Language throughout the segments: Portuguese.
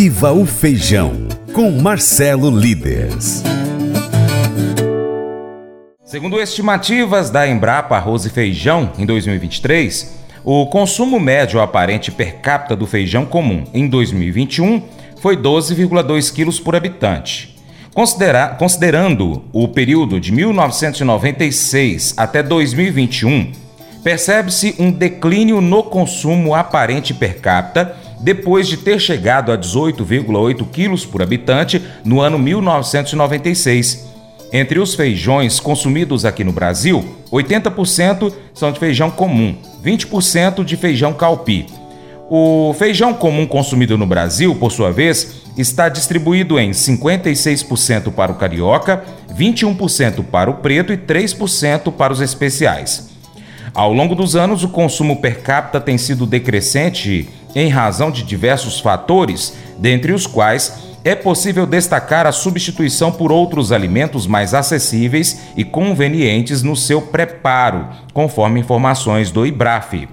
Viva o Feijão, com Marcelo Líderes. Segundo estimativas da Embrapa Arroz e Feijão, em 2023, o consumo médio aparente per capita do feijão comum em 2021 foi 12,2 quilos por habitante. Considera considerando o período de 1996 até 2021, percebe-se um declínio no consumo aparente per capita depois de ter chegado a 18,8 quilos por habitante no ano 1996 entre os feijões consumidos aqui no Brasil, 80% são de feijão comum, 20% de feijão calpi. O feijão comum consumido no Brasil, por sua vez, está distribuído em 56% para o carioca, 21% para o preto e 3% para os especiais. Ao longo dos anos, o consumo per capita tem sido decrescente em razão de diversos fatores, dentre os quais é possível destacar a substituição por outros alimentos mais acessíveis e convenientes no seu preparo, conforme informações do IBRAF.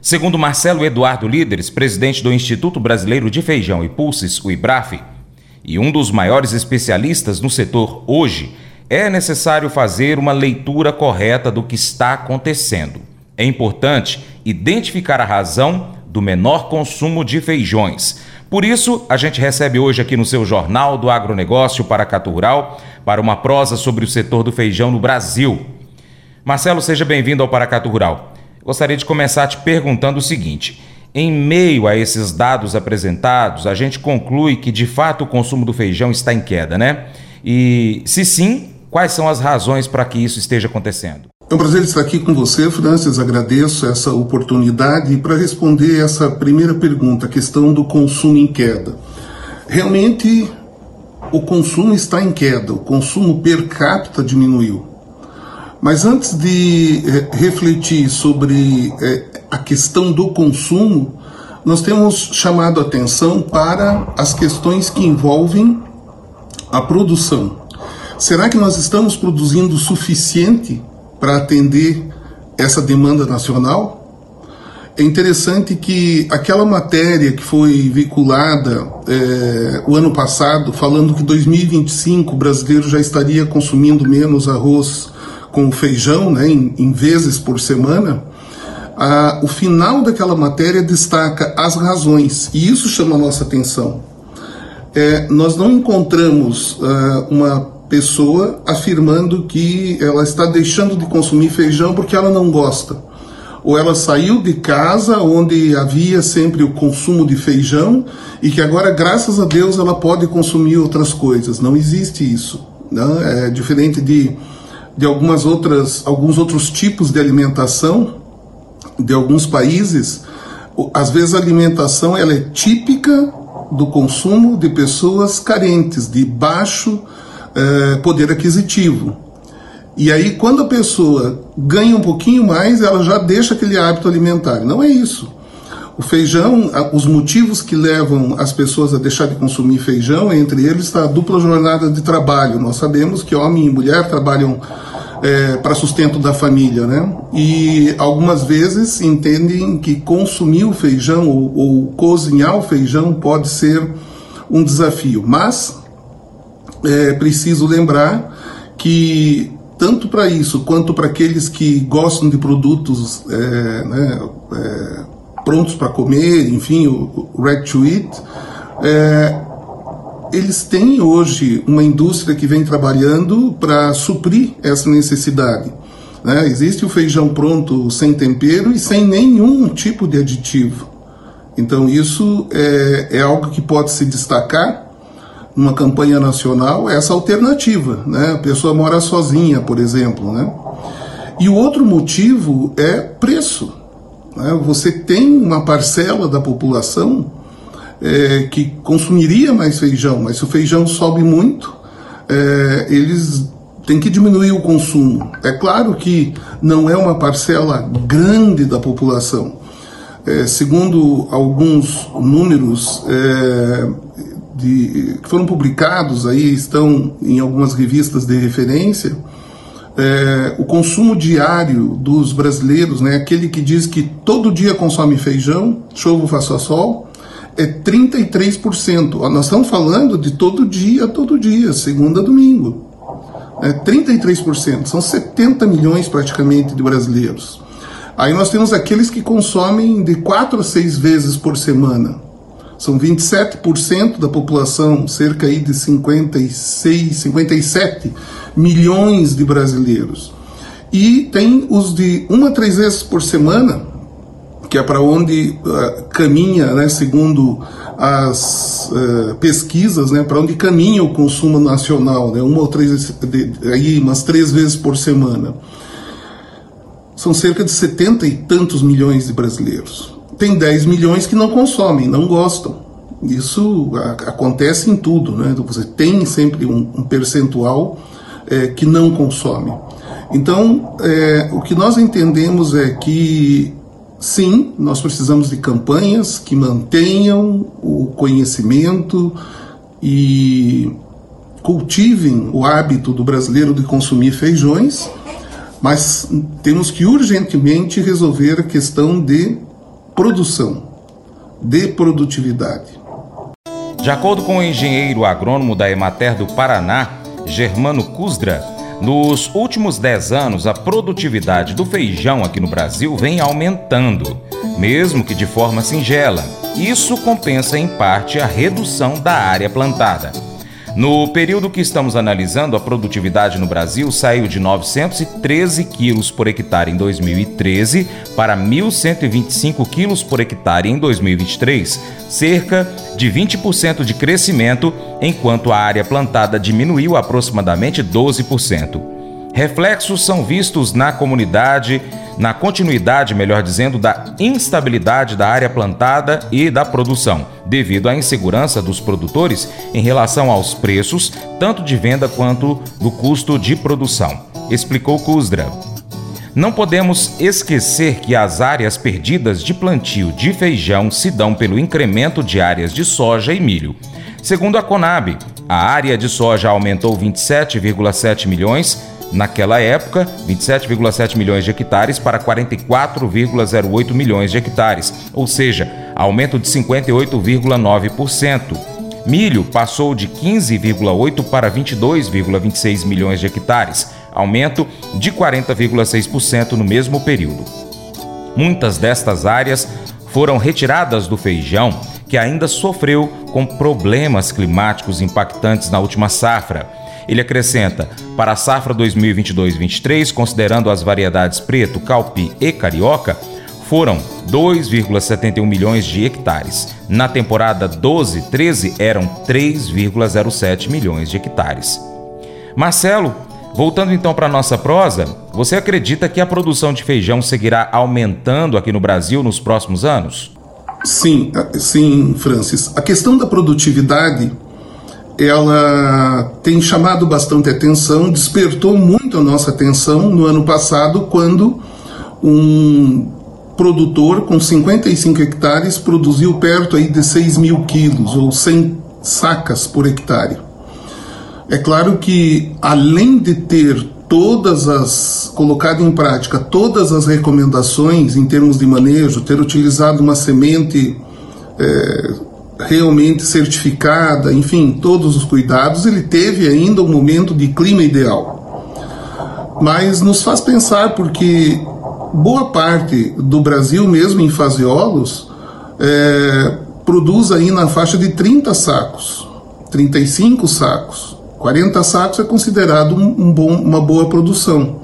Segundo Marcelo Eduardo Líderes, presidente do Instituto Brasileiro de Feijão e Pulses, o IBRAF, e um dos maiores especialistas no setor hoje, é necessário fazer uma leitura correta do que está acontecendo. É importante identificar a razão do menor consumo de feijões por isso, a gente recebe hoje aqui no seu Jornal do Agronegócio Paracatu Rural para uma prosa sobre o setor do feijão no Brasil. Marcelo, seja bem-vindo ao Paracatu Rural. Gostaria de começar te perguntando o seguinte: em meio a esses dados apresentados, a gente conclui que de fato o consumo do feijão está em queda, né? E se sim, quais são as razões para que isso esteja acontecendo? É um prazer estar aqui com você, Francis. Agradeço essa oportunidade para responder essa primeira pergunta, a questão do consumo em queda. Realmente, o consumo está em queda, o consumo per capita diminuiu. Mas antes de é, refletir sobre é, a questão do consumo, nós temos chamado atenção para as questões que envolvem a produção. Será que nós estamos produzindo o suficiente para atender essa demanda nacional. É interessante que aquela matéria que foi vinculada é, o ano passado, falando que 2025 o brasileiro já estaria consumindo menos arroz com feijão, né, em, em vezes por semana, a, o final daquela matéria destaca as razões, e isso chama a nossa atenção. É, nós não encontramos uh, uma pessoa afirmando que ela está deixando de consumir feijão porque ela não gosta. Ou ela saiu de casa onde havia sempre o consumo de feijão e que agora, graças a Deus, ela pode consumir outras coisas. Não existe isso. Não? É diferente de, de algumas outras, alguns outros tipos de alimentação de alguns países. Às vezes a alimentação ela é típica do consumo de pessoas carentes, de baixo é, poder aquisitivo. E aí, quando a pessoa ganha um pouquinho mais, ela já deixa aquele hábito alimentar. Não é isso. O feijão, os motivos que levam as pessoas a deixar de consumir feijão, entre eles está a dupla jornada de trabalho. Nós sabemos que homem e mulher trabalham é, para sustento da família, né? E algumas vezes entendem que consumir o feijão ou, ou cozinhar o feijão pode ser um desafio. Mas é preciso lembrar que tanto para isso quanto para aqueles que gostam de produtos é, né, é, prontos para comer, enfim, o, o to eat, é, eles têm hoje uma indústria que vem trabalhando para suprir essa necessidade. Né? Existe o feijão pronto sem tempero e sem nenhum tipo de aditivo. Então isso é, é algo que pode se destacar numa campanha nacional essa alternativa, né? A pessoa mora sozinha, por exemplo, né? E o outro motivo é preço. Né? Você tem uma parcela da população é, que consumiria mais feijão, mas se o feijão sobe muito, é, eles têm que diminuir o consumo. É claro que não é uma parcela grande da população. É, segundo alguns números, é, de, que foram publicados aí, estão em algumas revistas de referência, é, o consumo diário dos brasileiros, né, aquele que diz que todo dia consome feijão, chova faça sol, é 33%. Nós estamos falando de todo dia, todo dia, segunda domingo. É 33%, são 70 milhões praticamente de brasileiros. Aí nós temos aqueles que consomem de 4 a 6 vezes por semana. São 27% da população, cerca aí de 56, 57 milhões de brasileiros. E tem os de uma a três vezes por semana, que é para onde uh, caminha, né, segundo as uh, pesquisas, né, para onde caminha o consumo nacional, né, uma ou três, de, aí, umas três vezes por semana. São cerca de 70 e tantos milhões de brasileiros. Tem 10 milhões que não consomem, não gostam. Isso a, acontece em tudo, né? Você tem sempre um, um percentual é, que não consome. Então, é, o que nós entendemos é que, sim, nós precisamos de campanhas que mantenham o conhecimento e cultivem o hábito do brasileiro de consumir feijões, mas temos que urgentemente resolver a questão de produção, de produtividade. De acordo com o engenheiro agrônomo da Emater do Paraná, Germano Cusdra, nos últimos 10 anos, a produtividade do feijão aqui no Brasil vem aumentando, mesmo que de forma singela. Isso compensa em parte a redução da área plantada. No período que estamos analisando, a produtividade no Brasil saiu de 913 quilos por hectare em 2013 para 1.125 quilos por hectare em 2023, cerca de 20% de crescimento, enquanto a área plantada diminuiu aproximadamente 12%. Reflexos são vistos na comunidade na continuidade, melhor dizendo, da instabilidade da área plantada e da produção, devido à insegurança dos produtores em relação aos preços, tanto de venda quanto do custo de produção, explicou Kuzdra. Não podemos esquecer que as áreas perdidas de plantio de feijão se dão pelo incremento de áreas de soja e milho. Segundo a Conab, a área de soja aumentou 27,7 milhões naquela época, 27,7 milhões de hectares para 44,08 milhões de hectares, ou seja, aumento de 58,9%. Milho passou de 15,8 para 22,26 milhões de hectares, aumento de 40,6% no mesmo período. Muitas destas áreas foram retiradas do feijão, que ainda sofreu com problemas climáticos impactantes na última safra ele acrescenta: para a safra 2022-23, considerando as variedades preto, calpi e carioca, foram 2,71 milhões de hectares. Na temporada 12-13 eram 3,07 milhões de hectares. Marcelo, voltando então para nossa prosa, você acredita que a produção de feijão seguirá aumentando aqui no Brasil nos próximos anos? Sim, sim, Francis. A questão da produtividade ela tem chamado bastante atenção, despertou muito a nossa atenção no ano passado, quando um produtor com 55 hectares produziu perto aí de 6 mil quilos, ou 100 sacas por hectare. É claro que, além de ter todas as colocado em prática todas as recomendações em termos de manejo, ter utilizado uma semente é, realmente certificada, enfim, todos os cuidados, ele teve ainda um momento de clima ideal. Mas nos faz pensar porque boa parte do Brasil, mesmo em faseolos, é, produz aí na faixa de 30 sacos, 35 sacos. 40 sacos é considerado um, bom, uma boa produção.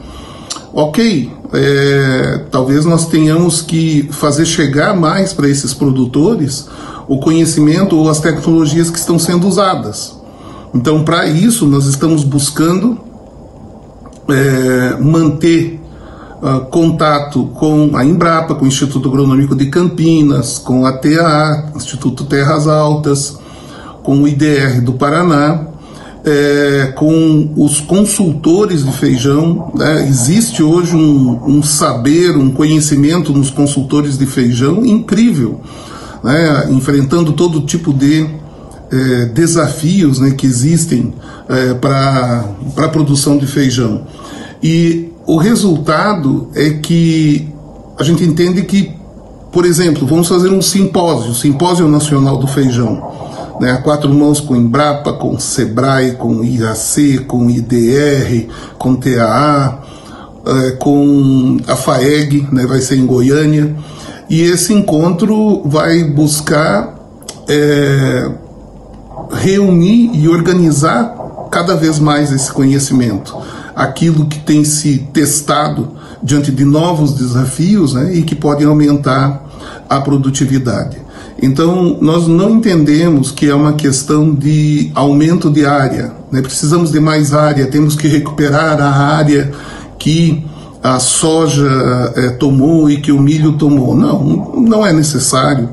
Ok, é, talvez nós tenhamos que fazer chegar mais para esses produtores o conhecimento ou as tecnologias que estão sendo usadas. Então, para isso, nós estamos buscando é, manter uh, contato com a Embrapa, com o Instituto Agronômico de Campinas, com a TAA, Instituto Terras Altas, com o IDR do Paraná, é, com os consultores de feijão. Né? Existe hoje um, um saber, um conhecimento nos consultores de feijão incrível né, enfrentando todo tipo de é, desafios né, que existem é, para a produção de feijão. E o resultado é que a gente entende que por exemplo, vamos fazer um simpósio, simpósio nacional do feijão, né, a quatro mãos com Embrapa, com Sebrae, com IAC, com IDR, com TAA, é, com a FAEG, né, vai ser em Goiânia, e esse encontro vai buscar é, reunir e organizar cada vez mais esse conhecimento, aquilo que tem se testado diante de novos desafios né, e que podem aumentar a produtividade. Então, nós não entendemos que é uma questão de aumento de área. Né? Precisamos de mais área, temos que recuperar a área que a soja é, tomou e que o milho tomou. Não, não é necessário.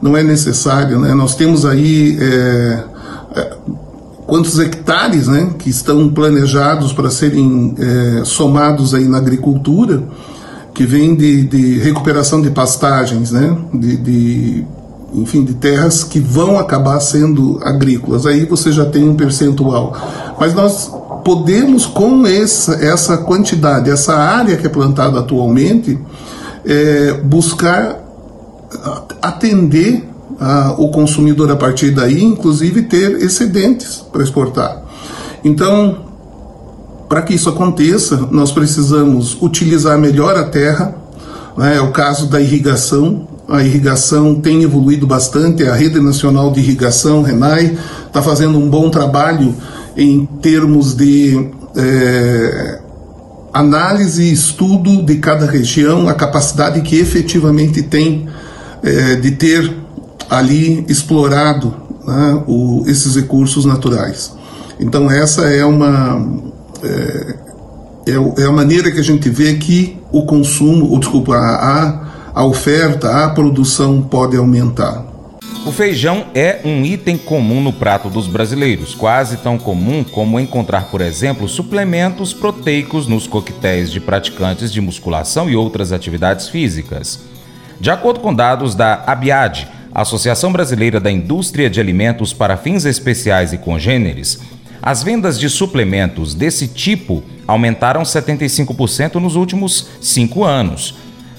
Não é necessário. Né? Nós temos aí é, quantos hectares né, que estão planejados para serem é, somados aí na agricultura, que vem de, de recuperação de pastagens, né, de, de, enfim, de terras que vão acabar sendo agrícolas. Aí você já tem um percentual. Mas nós podemos, com essa, essa quantidade, essa área que é plantada atualmente, é, buscar atender ah, o consumidor a partir daí, inclusive ter excedentes para exportar. Então, para que isso aconteça, nós precisamos utilizar melhor a terra. Né? É o caso da irrigação. A irrigação tem evoluído bastante. A Rede Nacional de Irrigação, RENAI, está fazendo um bom trabalho em termos de é, análise e estudo de cada região, a capacidade que efetivamente tem é, de ter ali explorado né, o, esses recursos naturais. Então essa é uma é, é, é, a maneira que a gente vê que o consumo, ou desculpa, a, a oferta, a produção pode aumentar. O feijão é um item comum no prato dos brasileiros, quase tão comum como encontrar, por exemplo, suplementos proteicos nos coquetéis de praticantes de musculação e outras atividades físicas. De acordo com dados da Abiad, Associação Brasileira da Indústria de Alimentos para Fins Especiais e Congêneres, as vendas de suplementos desse tipo aumentaram 75% nos últimos cinco anos.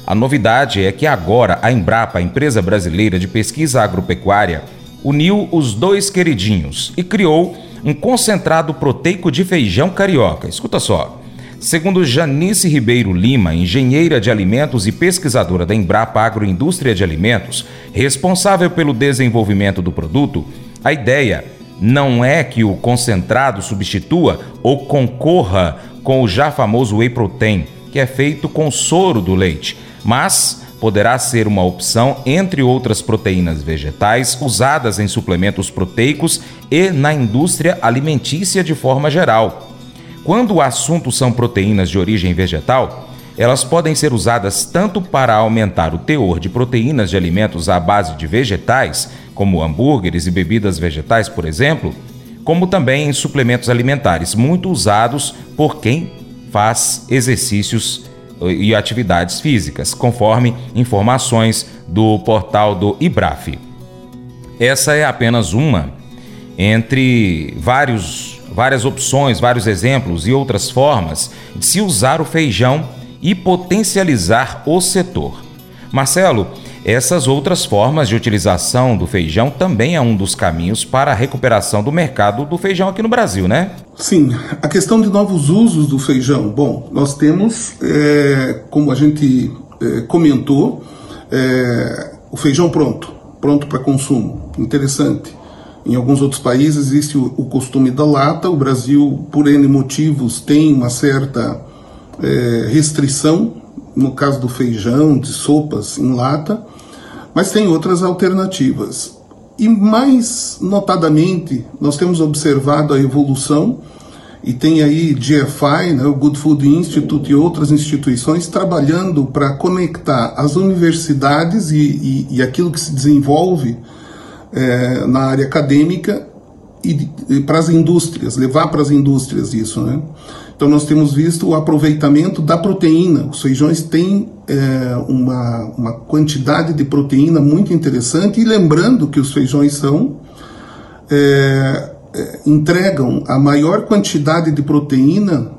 A novidade é que agora a Embrapa, a empresa brasileira de pesquisa agropecuária, uniu os dois queridinhos e criou um concentrado proteico de feijão carioca. Escuta só. Segundo Janice Ribeiro Lima, engenheira de alimentos e pesquisadora da Embrapa Agroindústria de Alimentos, responsável pelo desenvolvimento do produto, a ideia não é que o concentrado substitua ou concorra com o já famoso whey protein, que é feito com soro do leite, mas poderá ser uma opção entre outras proteínas vegetais usadas em suplementos proteicos e na indústria alimentícia de forma geral. Quando o assunto são proteínas de origem vegetal, elas podem ser usadas tanto para aumentar o teor de proteínas de alimentos à base de vegetais, como hambúrgueres e bebidas vegetais, por exemplo, como também em suplementos alimentares, muito usados por quem faz exercícios e atividades físicas, conforme informações do portal do IBRAF. Essa é apenas uma entre vários várias opções, vários exemplos e outras formas de se usar o feijão e potencializar o setor. Marcelo, essas outras formas de utilização do feijão também é um dos caminhos para a recuperação do mercado do feijão aqui no Brasil, né? Sim, a questão de novos usos do feijão. Bom, nós temos, é, como a gente é, comentou, é, o feijão pronto, pronto para consumo. Interessante. Em alguns outros países existe o, o, costume da lata. O Brasil, por N motivos, tem uma certa é, restrição, no caso do feijão, de sopas em lata, mas tem outras alternativas. E mais notadamente, nós temos observado a evolução e tem aí GFI, né, o Good Food Institute e outras instituições trabalhando para conectar as universidades e, e, e aquilo que se desenvolve é, na área acadêmica e, e para as indústrias, levar para as indústrias isso, né? Então nós temos visto o aproveitamento da proteína. Os feijões têm é, uma, uma quantidade de proteína muito interessante e lembrando que os feijões são é, entregam a maior quantidade de proteína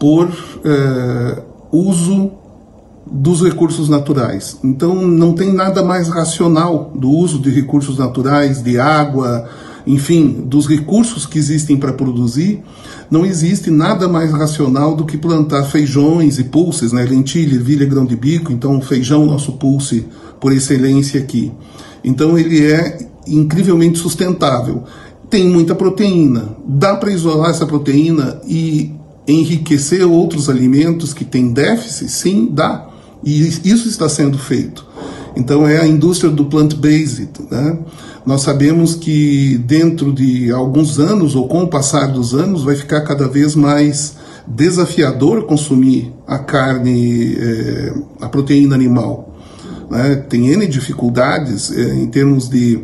por é, uso dos recursos naturais. Então não tem nada mais racional do uso de recursos naturais, de água, enfim, dos recursos que existem para produzir, não existe nada mais racional do que plantar feijões e pulses, né? lentilha, ervilha, grão de bico, então feijão, nosso pulse por excelência aqui. Então ele é incrivelmente sustentável. Tem muita proteína. Dá para isolar essa proteína e enriquecer outros alimentos que têm déficit? Sim, dá. E isso está sendo feito. Então é a indústria do plant-based. Né? Nós sabemos que dentro de alguns anos, ou com o passar dos anos, vai ficar cada vez mais desafiador consumir a carne, é, a proteína animal. Né? Tem N dificuldades é, em termos de,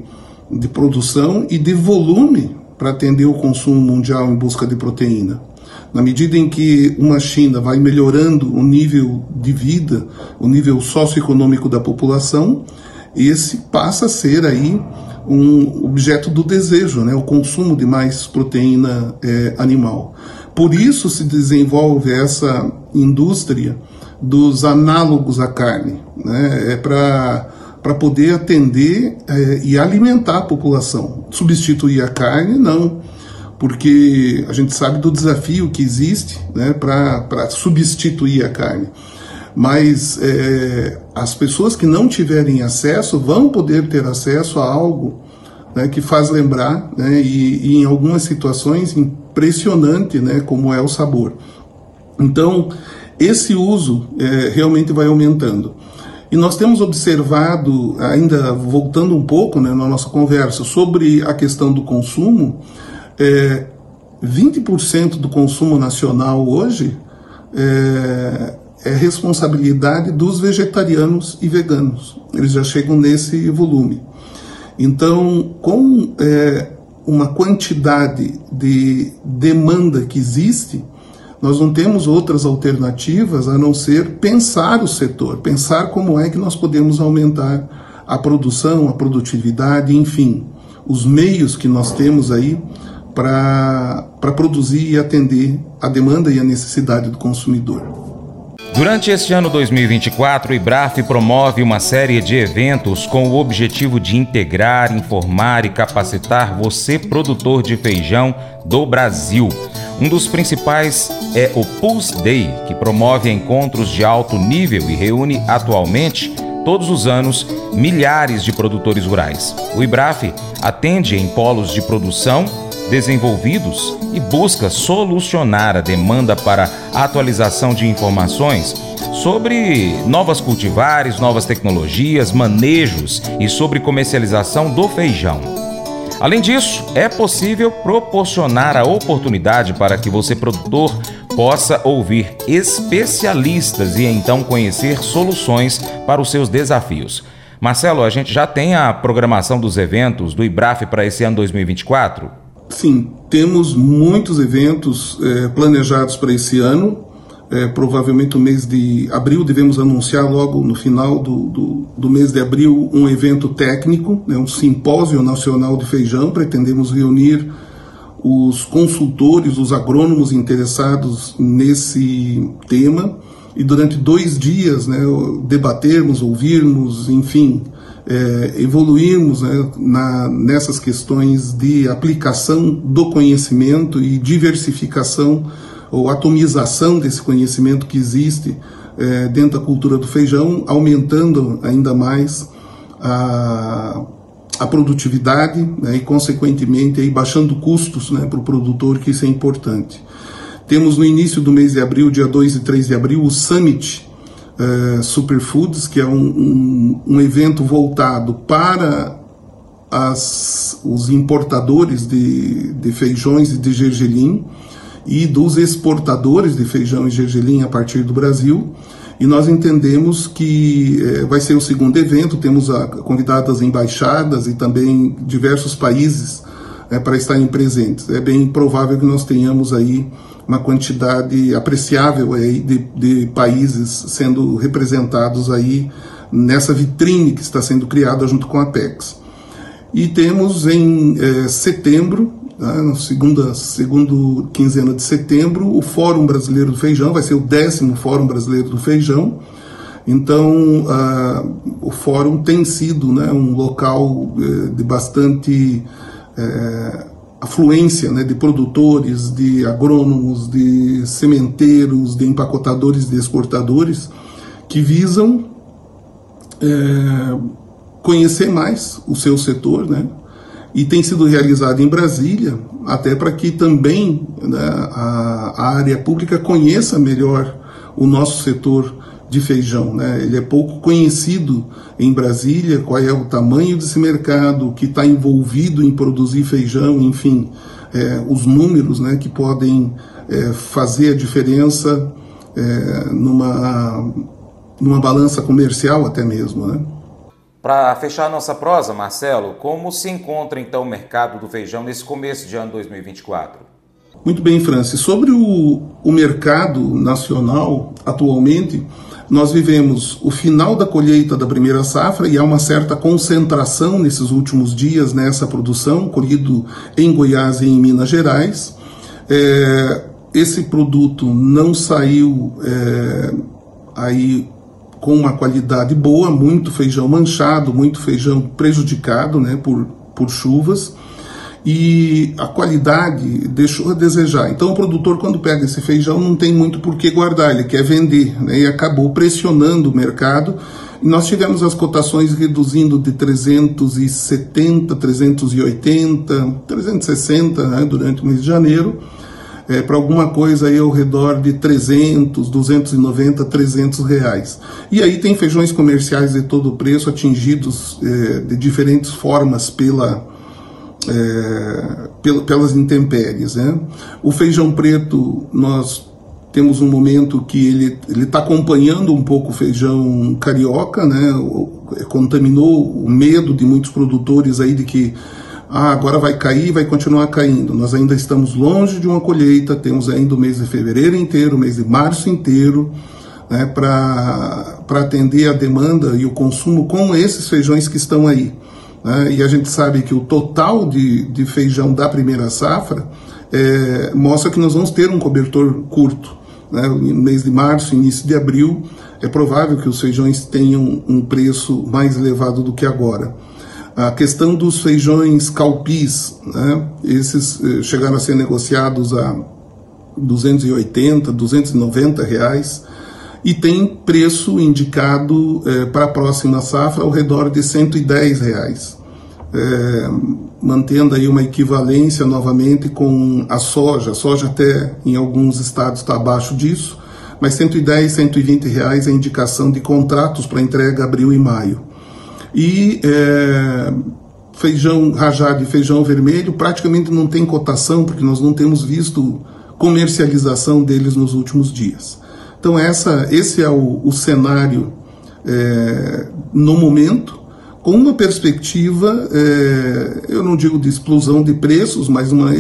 de produção e de volume para atender o consumo mundial em busca de proteína. Na medida em que uma China vai melhorando o nível de vida, o nível socioeconômico da população, esse passa a ser aí um objeto do desejo, né? o consumo de mais proteína é, animal. Por isso se desenvolve essa indústria dos análogos à carne, né? é para poder atender é, e alimentar a população. Substituir a carne, não porque a gente sabe do desafio que existe né, para substituir a carne. Mas é, as pessoas que não tiverem acesso vão poder ter acesso a algo né, que faz lembrar, né, e, e, em algumas situações impressionante, né, como é o sabor. Então, esse uso é, realmente vai aumentando. E nós temos observado, ainda voltando um pouco né, na nossa conversa, sobre a questão do consumo, é, 20% do consumo nacional hoje é, é, responsabilidade dos vegetarianos e veganos. Eles já chegam nesse volume. Então, com é, uma quantidade de demanda que existe, nós não temos outras alternativas a não ser pensar o setor, pensar como é que nós podemos aumentar a produção, a produtividade, enfim, os meios que nós temos aí para produzir e atender a demanda e a necessidade do consumidor. Durante este ano 2024, o IBRAF promove uma série de eventos com o objetivo de integrar, informar e capacitar você, produtor de feijão do Brasil. Um dos principais é o Pulse Day, que promove encontros de alto nível e reúne atualmente todos os anos milhares de produtores rurais. O IBRAF atende em polos de produção desenvolvidos e busca solucionar a demanda para atualização de informações sobre novas cultivares, novas tecnologias, manejos e sobre comercialização do feijão. Além disso, é possível proporcionar a oportunidade para que você, produtor, possa ouvir especialistas e então conhecer soluções para os seus desafios. Marcelo, a gente já tem a programação dos eventos do IBRAF para esse ano 2024? Sim, temos muitos eventos é, planejados para esse ano. É, provavelmente no mês de abril devemos anunciar logo no final do, do, do mês de abril um evento técnico, né, um simpósio nacional de feijão. Pretendemos reunir os consultores, os agrônomos interessados nesse tema e durante dois dias né, debatermos, ouvirmos, enfim, é, evoluirmos né, na, nessas questões de aplicação do conhecimento e diversificação ou atomização desse conhecimento que existe é, dentro da cultura do feijão, aumentando ainda mais a, a produtividade né, e, consequentemente, aí, baixando custos né, para o produtor, que isso é importante. Temos no início do mês de abril, dia 2 e 3 de abril, o Summit uh, Superfoods, que é um, um, um, evento voltado para as, os importadores de, de feijões e de gergelim e dos exportadores de feijão e gergelim a partir do Brasil. E nós entendemos que eh, vai ser o segundo evento, temos a, convidadas embaixadas e também diversos países eh, para estarem presentes. É bem provável que nós tenhamos aí uma quantidade apreciável aí de, de países sendo representados aí nessa vitrine que está sendo criada junto com a Apex. E temos em é, setembro, né, na segunda segundo quinzena de setembro, o Fórum Brasileiro do Feijão, vai ser o décimo Fórum Brasileiro do Feijão, Então, uh, o fórum tem sido né, um local uh, de bastante uh, afluência né, de produtores, de agrônomos, de sementeiros, de empacotadores, de exportadores, que visam é, conhecer mais o seu setor, né? E tem sido realizado em Brasília, até para que também né, a, a área pública conheça melhor o nosso setor de feijão. Né? Ele é pouco conhecido em Brasília, qual é o tamanho desse mercado, que está envolvido em produzir feijão, enfim, é, os números né, que podem é, fazer a diferença é, numa, numa balança comercial até mesmo. Né? Para fechar nossa prosa, Marcelo, como se encontra então o mercado do feijão nesse começo de ano 2024? Muito bem, Francis. Sobre o, o mercado nacional atualmente, nós vivemos o final da colheita da primeira safra e há uma certa concentração nesses últimos dias nessa produção, colhido em Goiás e em Minas Gerais. É, esse produto não saiu é, aí com uma qualidade boa, muito feijão manchado, muito feijão prejudicado né, por, por chuvas e a qualidade deixou a desejar. Então o produtor quando pega esse feijão não tem muito por que guardar, ele quer vender né, e acabou pressionando o mercado. Nós tivemos as cotações reduzindo de 370, 380, 360 né, durante o mês de janeiro é, para alguma coisa aí ao redor de 300, 290, 300 reais. E aí tem feijões comerciais de todo o preço atingidos é, de diferentes formas pela, é, pelas intempéries. Né? O feijão preto, nós temos um momento que ele está acompanhando um pouco o feijão carioca, né? contaminou o medo de muitos produtores aí de que ah, agora vai cair, vai continuar caindo. Nós ainda estamos longe de uma colheita, temos ainda o mês de fevereiro inteiro, o mês de março inteiro, né, para atender a demanda e o consumo com esses feijões que estão aí. Né? E a gente sabe que o total de, de feijão da primeira safra é, mostra que nós vamos ter um cobertor curto. Né? No mês de março, início de abril, é provável que os feijões tenham um preço mais elevado do que agora. A questão dos feijões calpis, né? esses eh, chegaram a ser negociados a 280, 290 reais e tem preço indicado eh, para a próxima safra ao redor de 110 reais, eh, mantendo aí uma equivalência novamente com a soja. A soja até em alguns estados está abaixo disso, mas 110, 120 reais é indicação de contratos para entrega abril e maio. E é, feijão rajado e feijão vermelho praticamente não tem cotação, porque nós não temos visto comercialização deles nos últimos dias. Então essa, esse é o, o cenário é, no momento, com uma perspectiva, é, eu não digo de explosão de preços, mas uma,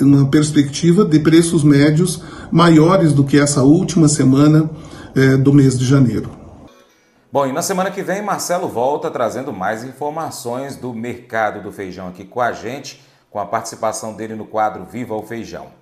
uma perspectiva de preços médios maiores do que essa última semana é, do mês de janeiro. Bom, e na semana que vem, Marcelo volta trazendo mais informações do mercado do feijão aqui com a gente, com a participação dele no quadro Viva o Feijão.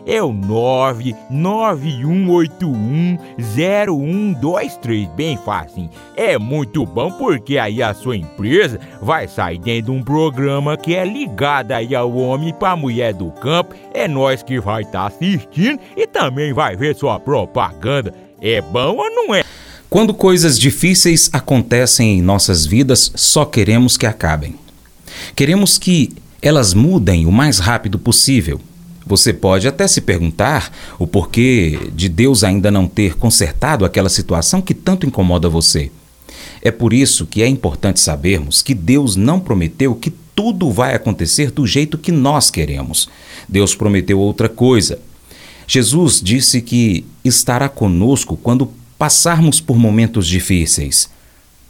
é o 99181 0123, bem fácil. É muito bom porque aí a sua empresa vai sair dentro de um programa que é ligado aí ao homem para a mulher do campo. É nós que vai estar tá assistindo e também vai ver sua propaganda. É bom ou não é? Quando coisas difíceis acontecem em nossas vidas, só queremos que acabem. Queremos que elas mudem o mais rápido possível. Você pode até se perguntar o porquê de Deus ainda não ter consertado aquela situação que tanto incomoda você. É por isso que é importante sabermos que Deus não prometeu que tudo vai acontecer do jeito que nós queremos. Deus prometeu outra coisa. Jesus disse que estará conosco quando passarmos por momentos difíceis.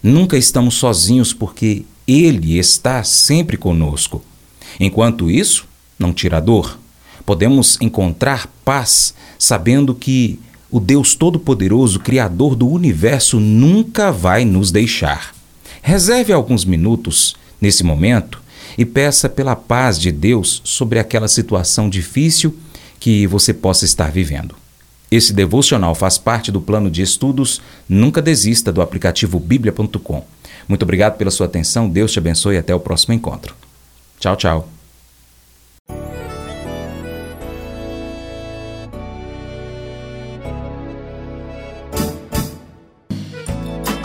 Nunca estamos sozinhos porque Ele está sempre conosco. Enquanto isso, não tira dor. Podemos encontrar paz sabendo que o Deus Todo-Poderoso, Criador do universo, nunca vai nos deixar. Reserve alguns minutos nesse momento e peça pela paz de Deus sobre aquela situação difícil que você possa estar vivendo. Esse devocional faz parte do plano de estudos Nunca Desista do aplicativo bíblia.com. Muito obrigado pela sua atenção, Deus te abençoe e até o próximo encontro. Tchau, tchau.